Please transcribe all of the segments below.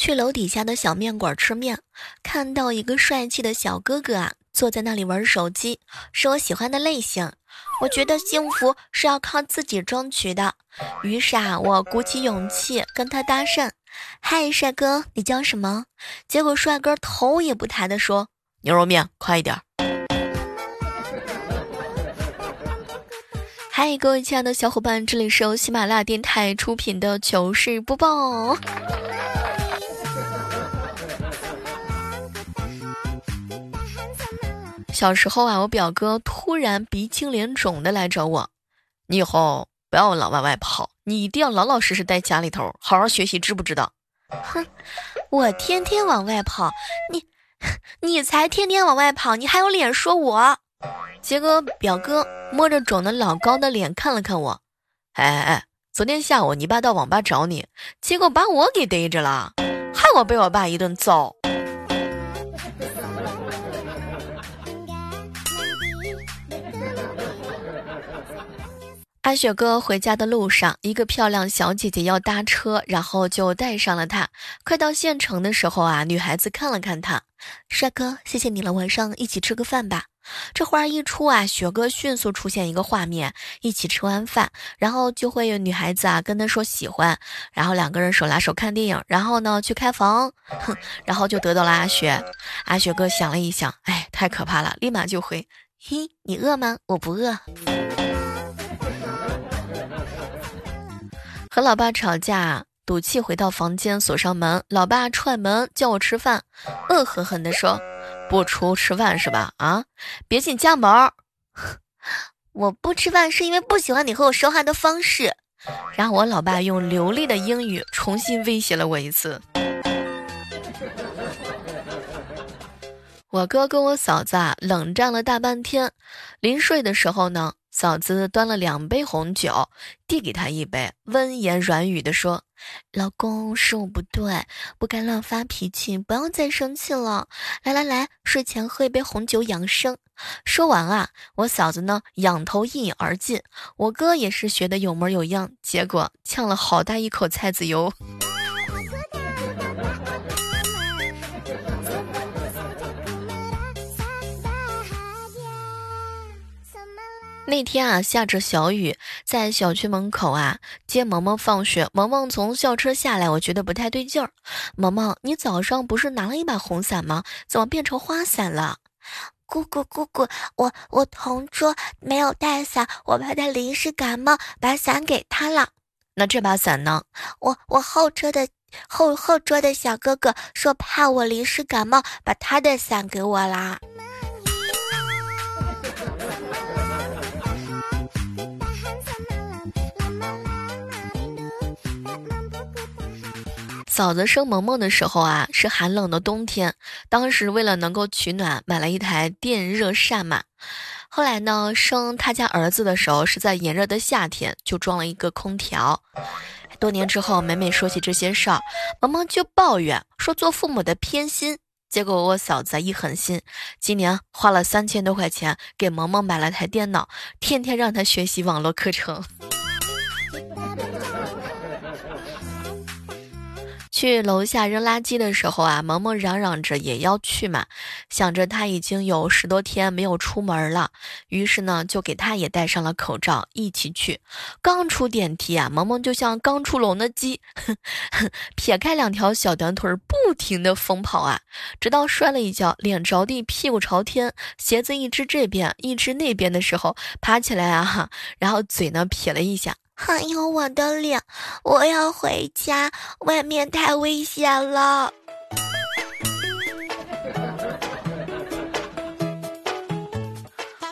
去楼底下的小面馆吃面，看到一个帅气的小哥哥啊，坐在那里玩手机，是我喜欢的类型。我觉得幸福是要靠自己争取的，于是啊，我鼓起勇气跟他搭讪：“嗨，帅哥，你叫什么？”结果帅哥头也不抬的说：“牛肉面，快一点。”嗨，各位亲爱的小伙伴，这里是由喜马拉雅电台出品的糗事播报。小时候啊，我表哥突然鼻青脸肿的来找我，你以后不要老往外跑，你一定要老老实实待家里头，好好学习，知不知道？哼，我天天往外跑，你，你才天天往外跑，你还有脸说我？结果表哥摸着肿的老高的脸看了看我，哎哎哎，昨天下午你爸到网吧找你，结果把我给逮着了，害我被我爸一顿揍。阿雪哥回家的路上，一个漂亮小姐姐要搭车，然后就带上了他。快到县城的时候啊，女孩子看了看他，帅哥，谢谢你了，晚上一起吃个饭吧。这话一出啊，雪哥迅速出现一个画面：一起吃完饭，然后就会有女孩子啊跟他说喜欢，然后两个人手拉手看电影，然后呢去开房，哼，然后就得到了阿雪。阿雪哥想了一想，哎，太可怕了，立马就回：嘿，你饿吗？我不饿。和老爸吵架，赌气回到房间，锁上门。老爸踹门叫我吃饭，恶狠狠地说：“不出吃饭是吧？啊，别进家门。我不吃饭是因为不喜欢你和我说话的方式。”然后我老爸用流利的英语重新威胁了我一次。我哥跟我嫂子啊冷战了大半天，临睡的时候呢。嫂子端了两杯红酒，递给他一杯，温言软语的说：“老公，是我不对，不该乱发脾气，不要再生气了。来来来，睡前喝一杯红酒养生。”说完啊，我嫂子呢仰头一饮而尽，我哥也是学的有模有样，结果呛了好大一口菜籽油。那天啊，下着小雨，在小区门口啊接萌萌放学。萌萌从校车下来，我觉得不太对劲儿。萌萌，你早上不是拿了一把红伞吗？怎么变成花伞了？姑姑姑姑，我我同桌没有带伞，我怕他临时感冒，把伞给他了。那这把伞呢？我我后车的后后桌的小哥哥说怕我临时感冒，把他的伞给我啦。嫂子生萌萌的时候啊，是寒冷的冬天。当时为了能够取暖，买了一台电热扇嘛。后来呢，生他家儿子的时候是在炎热的夏天，就装了一个空调。多年之后，每每说起这些事儿，萌萌就抱怨说做父母的偏心。结果我嫂子一狠心，今年花了三千多块钱给萌萌买了台电脑，天天让他学习网络课程。去楼下扔垃圾的时候啊，萌萌嚷嚷着也要去嘛。想着他已经有十多天没有出门了，于是呢就给他也戴上了口罩，一起去。刚出电梯啊，萌萌就像刚出笼的鸡，撇开两条小短腿，不停的疯跑啊，直到摔了一跤，脸着地，屁股朝天，鞋子一只这边一只那边的时候，爬起来啊，然后嘴呢撇了一下。还有我的脸，我要回家，外面太危险了。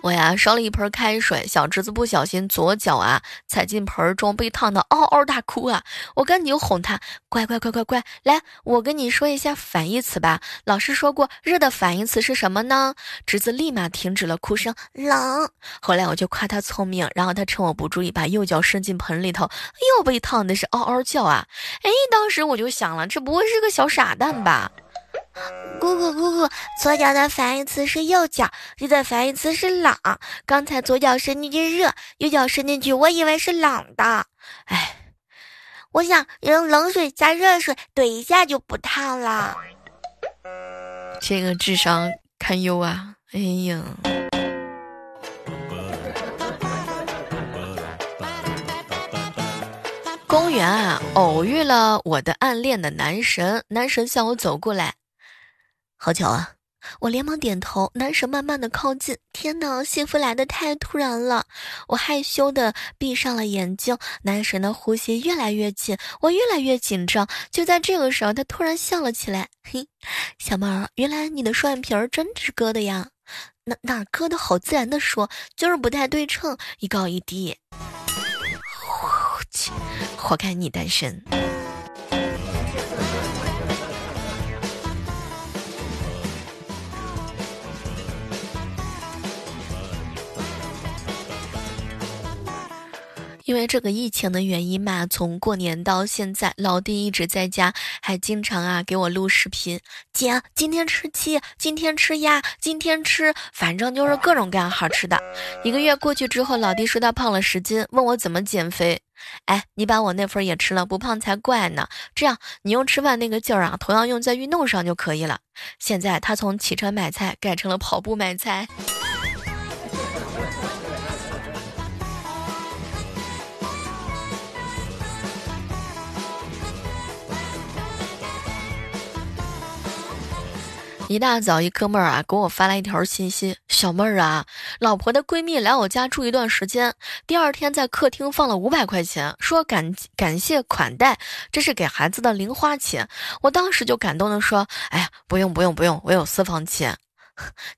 我呀烧了一盆开水，小侄子不小心左脚啊踩进盆中，被烫得嗷嗷大哭啊！我赶紧哄他，乖乖乖乖乖，来，我跟你说一下反义词吧。老师说过，热的反义词是什么呢？侄子立马停止了哭声，冷。后来我就夸他聪明，然后他趁我不注意，把右脚伸进盆里头，又被烫的是嗷嗷叫啊！哎，当时我就想了，这不会是个小傻蛋吧？姑姑姑姑，左脚的反义词是右脚，热的反义词是冷。刚才左脚伸进去热，右脚伸进去，我以为是冷的。哎，我想用冷水加热水怼一下就不烫了。这个智商堪忧啊！哎呀。公园啊，偶遇了我的暗恋的男神。男神向我走过来，好巧啊！我连忙点头。男神慢慢的靠近，天哪，幸福来的太突然了！我害羞的闭上了眼睛。男神的呼吸越来越近，我越来越紧张。就在这个时候，他突然笑了起来。嘿，小妹儿，原来你的双眼皮儿真是割的呀？哪哪割的好自然的说，就是不太对称，一高一低。活该你单身。因为这个疫情的原因嘛，从过年到现在，老弟一直在家，还经常啊给我录视频。姐，今天吃鸡，今天吃鸭，今天吃，反正就是各种各样好吃的。一个月过去之后，老弟说他胖了十斤，问我怎么减肥。哎，你把我那份也吃了，不胖才怪呢。这样，你用吃饭那个劲儿啊，同样用在运动上就可以了。现在他从骑车买菜改成了跑步买菜。一大早，一哥们儿啊给我发来一条信息：“小妹儿啊，老婆的闺蜜来我家住一段时间，第二天在客厅放了五百块钱，说感感谢款待，这是给孩子的零花钱。”我当时就感动的说：“哎呀，不用不用不用，我有私房钱。”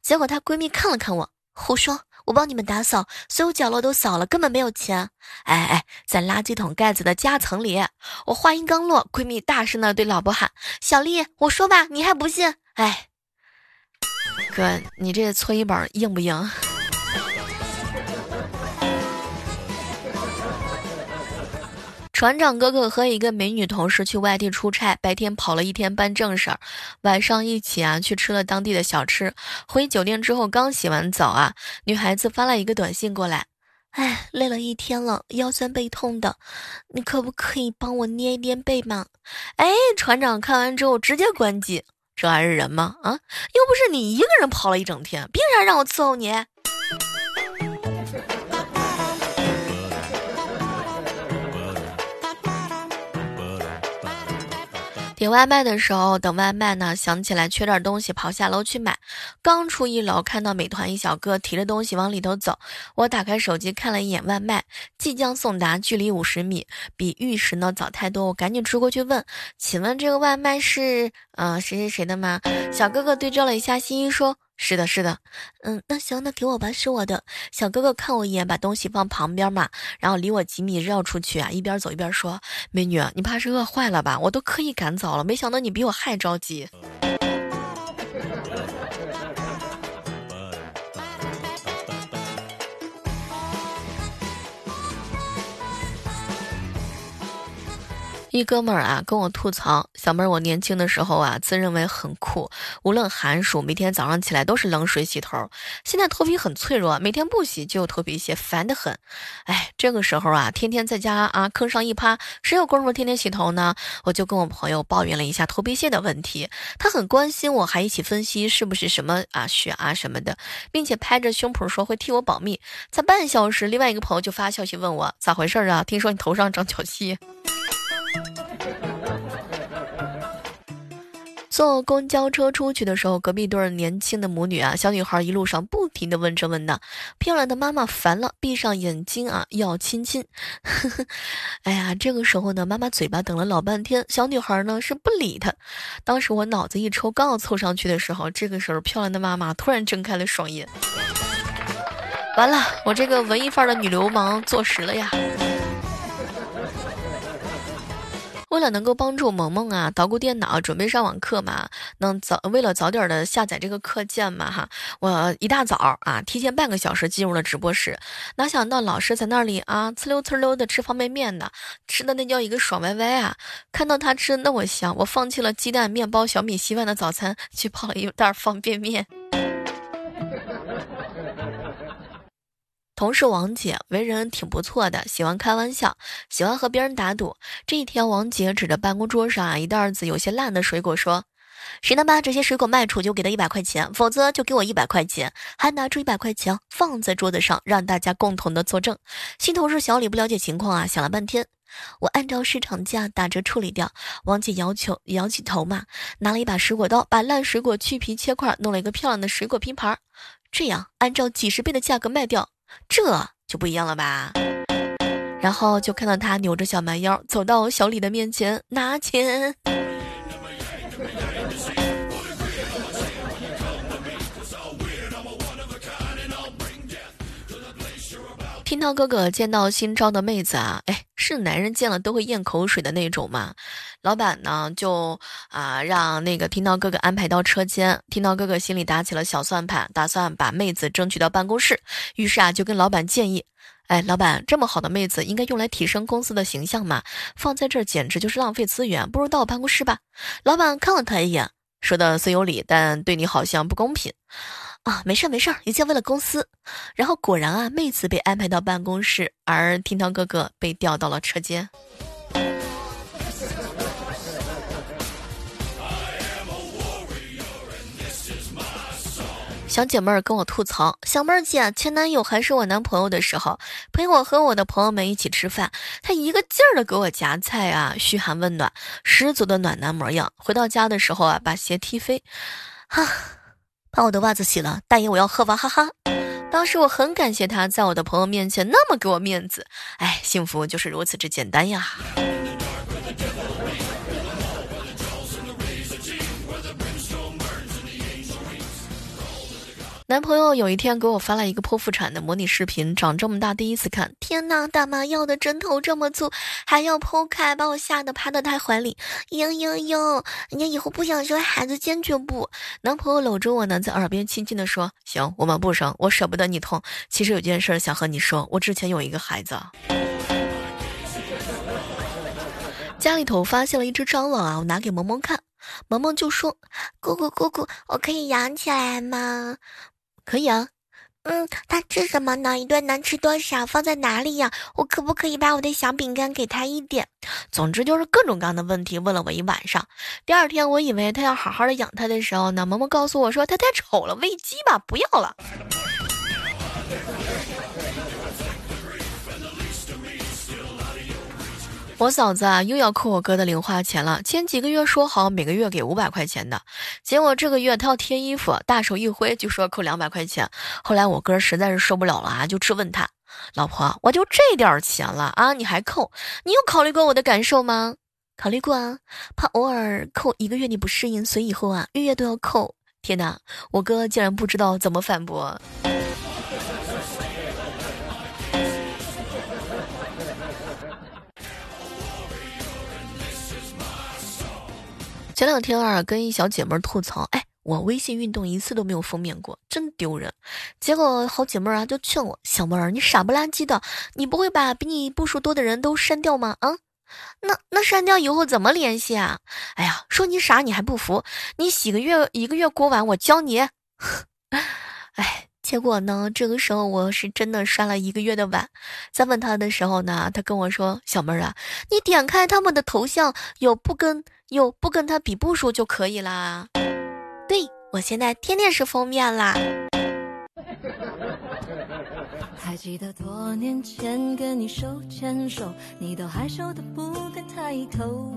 结果她闺蜜看了看我，胡说，我帮你们打扫，所有角落都扫了，根本没有钱。哎哎，在垃圾桶盖子的夹层里。我话音刚落，闺蜜大声的对老婆喊：“小丽，我说吧，你还不信？哎。”哥，你这搓衣板硬不硬？船长哥哥和一个美女同事去外地出差，白天跑了一天办正事儿，晚上一起啊去吃了当地的小吃。回酒店之后刚洗完澡啊，女孩子发了一个短信过来：“哎，累了一天了，腰酸背痛的，你可不可以帮我捏一捏背吗？”哎，船长看完之后直接关机。这还是人吗？啊，又不是你一个人跑了一整天，凭啥让我伺候你？点外卖的时候，等外卖呢，想起来缺点东西，跑下楼去买。刚出一楼，看到美团一小哥提着东西往里头走。我打开手机看了一眼外卖，即将送达，距离五十米，比预时呢早太多。我赶紧出过去问：“请问这个外卖是呃谁谁谁的吗？”小哥哥对照了一下信息说。是的，是的，嗯，那行，那给我吧，是我的。小哥哥看我一眼，把东西放旁边嘛，然后离我几米绕出去啊，一边走一边说：“美女，你怕是饿坏了吧？我都刻意赶早了，没想到你比我还着急。”一哥们儿啊，跟我吐槽，小妹儿，我年轻的时候啊，自认为很酷，无论寒暑，每天早上起来都是冷水洗头。现在头皮很脆弱，每天不洗就有头皮屑，烦得很。哎，这个时候啊，天天在家啊坑上一趴，谁有功夫天天洗头呢？我就跟我朋友抱怨了一下头皮屑的问题，他很关心我，还一起分析是不是什么啊血啊什么的，并且拍着胸脯说会替我保密。才半小时，另外一个朋友就发消息问我咋回事儿啊？听说你头上长脚气。坐公交车出去的时候，隔壁对年轻的母女啊，小女孩一路上不停的问这问那，漂亮的妈妈烦了，闭上眼睛啊，要亲亲。哎呀，这个时候呢，妈妈嘴巴等了老半天，小女孩呢是不理她。当时我脑子一抽，刚要凑上去的时候，这个时候漂亮的妈妈突然睁开了双眼。完了，我这个文艺范儿的女流氓坐实了呀。为了能够帮助萌萌啊捣鼓电脑，准备上网课嘛，能早为了早点的下载这个课件嘛哈，我一大早啊提前半个小时进入了直播室，哪想到老师在那里啊呲溜呲溜的吃方便面呢，吃的那叫一个爽歪歪啊！看到他吃那么香，我放弃了鸡蛋、面包、小米稀饭的早餐，去泡了一袋方便面。同事王姐为人挺不错的，喜欢开玩笑，喜欢和别人打赌。这一天，王姐指着办公桌上啊一袋子有些烂的水果说：“谁能把这些水果卖出，就给他一百块钱，否则就给我一百块钱。”还拿出一百块钱放在桌子上，让大家共同的作证。新同事小李不了解情况啊，想了半天。我按照市场价打折处理掉。王姐要求摇起头嘛，拿了一把水果刀，把烂水果去皮切块，弄了一个漂亮的水果拼盘，这样按照几十倍的价格卖掉，这就不一样了吧？然后就看到他扭着小蛮腰走到小李的面前拿钱。听涛哥哥见到新招的妹子啊，哎，是男人见了都会咽口水的那种嘛。老板呢就啊让那个听涛哥哥安排到车间，听涛哥哥心里打起了小算盘，打算把妹子争取到办公室。于是啊就跟老板建议，哎，老板这么好的妹子应该用来提升公司的形象嘛，放在这儿简直就是浪费资源，不如到我办公室吧。老板看了他一眼，说的虽有理，但对你好像不公平。啊，没事儿没事儿，一切为了公司。然后果然啊，妹子被安排到办公室，而听涛哥哥被调到了车间。小姐妹儿跟我吐槽：“小妹儿姐，前男友还是我男朋友的时候，陪我和我的朋友们一起吃饭，他一个劲儿的给我夹菜啊，嘘寒问暖，十足的暖男模样。回到家的时候啊，把鞋踢飞，哈。”把我的袜子洗了，大爷，我要喝娃哈哈。当时我很感谢他在我的朋友面前那么给我面子，哎，幸福就是如此之简单呀。男朋友有一天给我发了一个剖腹产的模拟视频，长这么大第一次看，天呐，大妈要的针头这么粗，还要剖开，把我吓得趴到他怀里，嘤嘤嘤，人家以后不想生孩子坚决不。男朋友搂着我呢，在耳边轻轻的说：“行，我们不生，我舍不得你痛。其实有件事想和你说，我之前有一个孩子，家里头发现了一只蟑螂啊，我拿给萌萌看，萌萌就说：姑姑姑姑，我可以养起来吗？”可以啊，嗯，它吃什么呢？一顿能吃多少？放在哪里呀？我可不可以把我的小饼干给他一点？总之就是各种各样的问题问了我一晚上。第二天，我以为他要好好的养它的时候呢，萌萌告诉我说他太丑了，喂鸡吧，不要了。我嫂子啊，又要扣我哥的零花钱了。前几个月说好每个月给五百块钱的，结果这个月他要贴衣服，大手一挥就说扣两百块钱。后来我哥实在是受不了了啊，就质问他：“老婆，我就这点钱了啊，你还扣？你有考虑过我的感受吗？”考虑过啊，怕偶尔扣一个月你不适应，所以以后啊月月都要扣。天哪，我哥竟然不知道怎么反驳。前两天啊，跟一小姐妹吐槽，哎，我微信运动一次都没有封面过，真丢人。结果好姐妹啊就劝我，小妹儿，你傻不拉几的，你不会把比你步数多的人都删掉吗？啊，那那删掉以后怎么联系啊？哎呀，说你傻你还不服，你洗个月一个月锅碗，我教你。哎。结果呢？这个时候我是真的刷了一个月的碗。在问他的时候呢，他跟我说：“小妹儿啊，你点开他们的头像，有不跟有不跟他比步数就可以啦。”对我现在天天是封面啦。还记得多年前跟你手牵手，你都害羞的不敢抬头。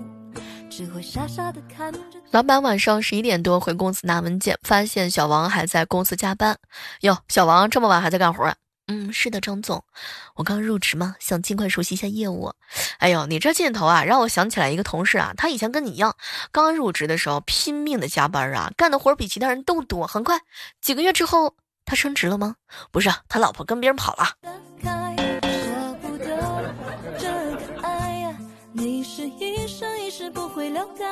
只会傻傻的看着。老板晚上十一点多回公司拿文件，发现小王还在公司加班。哟，小王这么晚还在干活啊？嗯，是的，张总，我刚入职嘛，想尽快熟悉一下业务。哎呦，你这劲头啊，让我想起来一个同事啊，他以前跟你一样，刚入职的时候拼命的加班啊，干的活比其他人都多。很快，几个月之后，他升职了吗？不是，他老婆跟别人跑了。不会了解，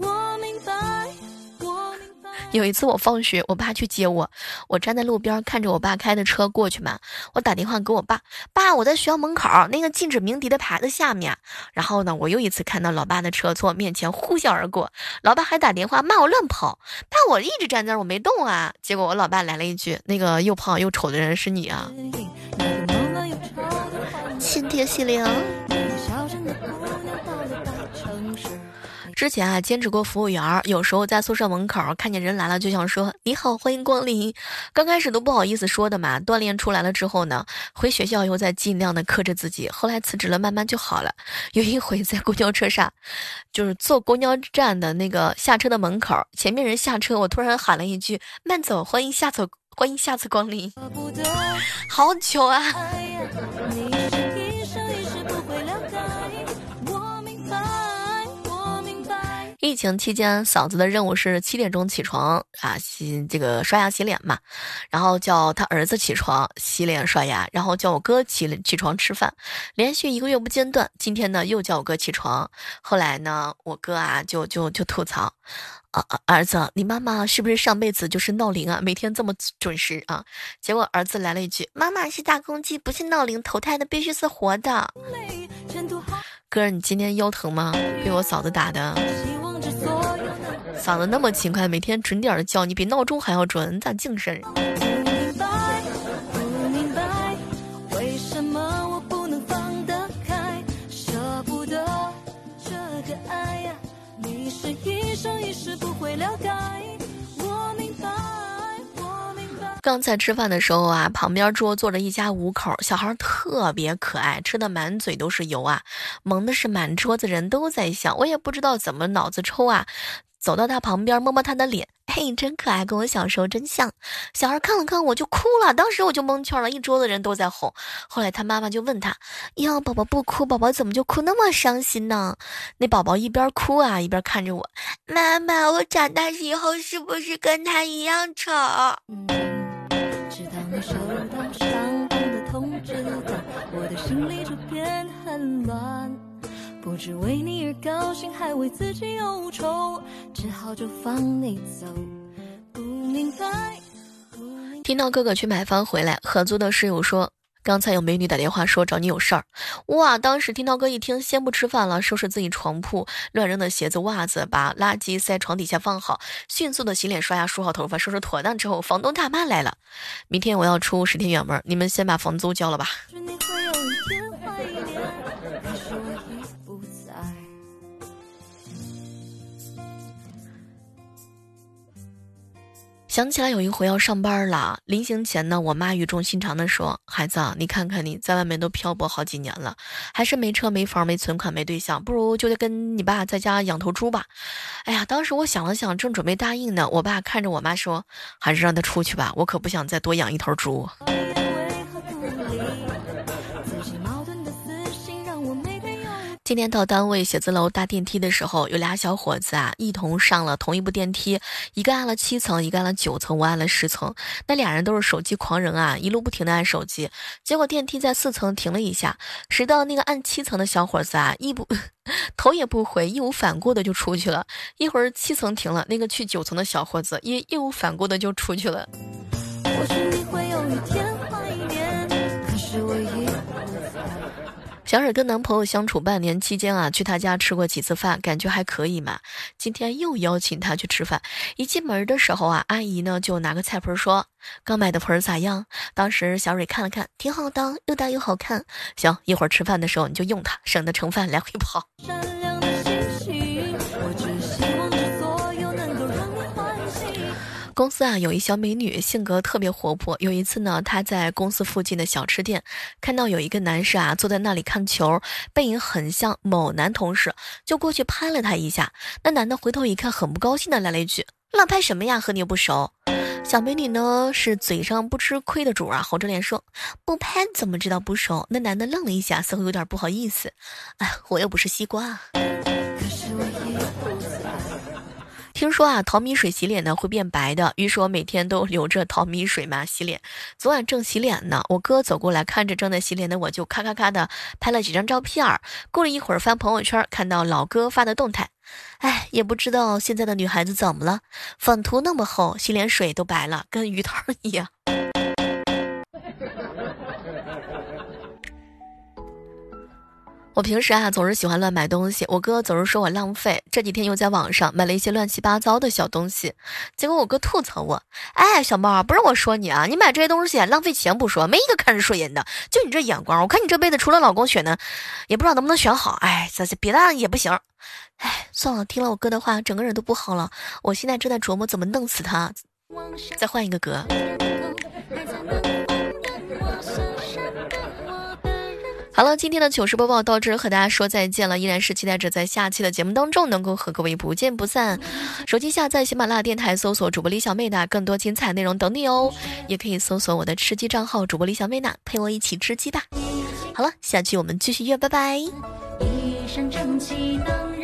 我明白，我明白。有一次我放学，我爸去接我，我站在路边看着我爸开的车过去嘛。我打电话给我爸，爸，我在学校门口那个禁止鸣笛的牌子下面。然后呢，我又一次看到老爸的车从我面前呼啸而过，老爸还打电话骂我乱跑，爸，我一直站在那儿我没动啊。结果我老爸来了一句，那个又胖又丑的人是你啊。贴心灵。之前啊，兼职过服务员，有时候在宿舍门口看见人来了，就想说你好，欢迎光临。刚开始都不好意思说的嘛。锻炼出来了之后呢，回学校又在尽量的克制自己。后来辞职了，慢慢就好了。有一回在公交车上，就是坐公交站的那个下车的门口，前面人下车，我突然喊了一句慢走，欢迎下次，欢迎下次光临。好久啊！疫情期间，嫂子的任务是七点钟起床啊，洗这个刷牙洗脸嘛，然后叫他儿子起床洗脸刷牙，然后叫我哥起起床吃饭，连续一个月不间断。今天呢，又叫我哥起床。后来呢，我哥啊就就就吐槽，啊儿子，你妈妈是不是上辈子就是闹铃啊？每天这么准时啊？结果儿子来了一句，妈妈是大公鸡，不是闹铃，投胎的必须是活的。哥，你今天腰疼吗？被我嫂子打的。嗓子那么勤快，每天准点的叫你，比闹钟还要准，你咋精神？刚才吃饭的时候啊，旁边桌坐着一家五口，小孩特别可爱，吃的满嘴都是油啊，萌的是满桌子人都在笑，我也不知道怎么脑子抽啊。走到他旁边，摸摸他的脸，嘿，真可爱，跟我小时候真像。小孩看了看我就哭了，当时我就蒙圈了，一桌子人都在哄。后来他妈妈就问他：“哟，宝宝不哭，宝宝怎么就哭那么伤心呢？”那宝宝一边哭啊，一边看着我：“妈妈，我长大以后是不是跟他一样丑？”不知为你而高兴，还为自己忧愁，只好就放你走。不明白。听到哥哥去买房回来，合租的室友说，刚才有美女打电话说找你有事儿。哇！当时听到哥一听，先不吃饭了，收拾自己床铺，乱扔的鞋子袜子，把垃圾塞床底下放好，迅速的洗脸刷牙梳好头发，收拾妥当之后，房东大妈来了。明天我要出十天远门，你们先把房租交了吧。想起来有一回要上班了，临行前呢，我妈语重心长地说：“孩子，你看看你在外面都漂泊好几年了，还是没车没房没存款没对象，不如就得跟你爸在家养头猪吧。”哎呀，当时我想了想，正准备答应呢，我爸看着我妈说：“还是让他出去吧，我可不想再多养一头猪。”今天到单位写字楼搭电梯的时候，有俩小伙子啊，一同上了同一部电梯，一个按了七层，一个按了九层，我按了十层。那俩人都是手机狂人啊，一路不停的按手机。结果电梯在四层停了一下，谁到那个按七层的小伙子啊，一不 头也不回，义无反顾的就出去了。一会儿七层停了，那个去九层的小伙子也义无反顾的就出去了。我是会有一天小蕊跟男朋友相处半年期间啊，去他家吃过几次饭，感觉还可以嘛。今天又邀请他去吃饭，一进门的时候啊，阿姨呢就拿个菜盆说：“刚买的盆咋样？”当时小蕊看了看，挺好的，又大又好看。行，一会儿吃饭的时候你就用它，省得盛饭来回跑。公司啊，有一小美女，性格特别活泼。有一次呢，她在公司附近的小吃店看到有一个男士啊坐在那里看球，背影很像某男同事，就过去拍了他一下。那男的回头一看，很不高兴的来了一句：“乱拍什么呀？和你又不熟。”小美女呢是嘴上不吃亏的主啊，红着脸说：“不拍怎么知道不熟？”那男的愣了一下，似乎有点不好意思：“哎，我又不是西瓜。”说啊，淘米水洗脸呢会变白的，于是我每天都留着淘米水嘛洗脸。昨晚正洗脸呢，我哥走过来，看着正在洗脸的我，就咔咔咔的拍了几张照片儿。过了一会儿，翻朋友圈看到老哥发的动态，哎，也不知道现在的女孩子怎么了，粉涂那么厚，洗脸水都白了，跟鱼汤一样。我平时啊总是喜欢乱买东西，我哥总是说我浪费。这几天又在网上买了一些乱七八糟的小东西，结果我哥吐槽我：“哎，小猫，不是我说你啊，你买这些东西浪费钱不说，没一个看着顺眼的。就你这眼光，我看你这辈子除了老公选的，也不知道能不能选好。哎，这这别的也不行。哎，算了，听了我哥的话，整个人都不好了。我现在正在琢磨怎么弄死他，再换一个哥。”好了，今天的糗事播报到这，和大家说再见了。依然是期待着在下期的节目当中能够和各位不见不散。手机下载喜马拉雅电台，搜索主播李小妹的更多精彩内容等你哦。也可以搜索我的吃鸡账号主播李小妹娜，陪我一起吃鸡吧。好了，下期我们继续约，拜拜。一身正气能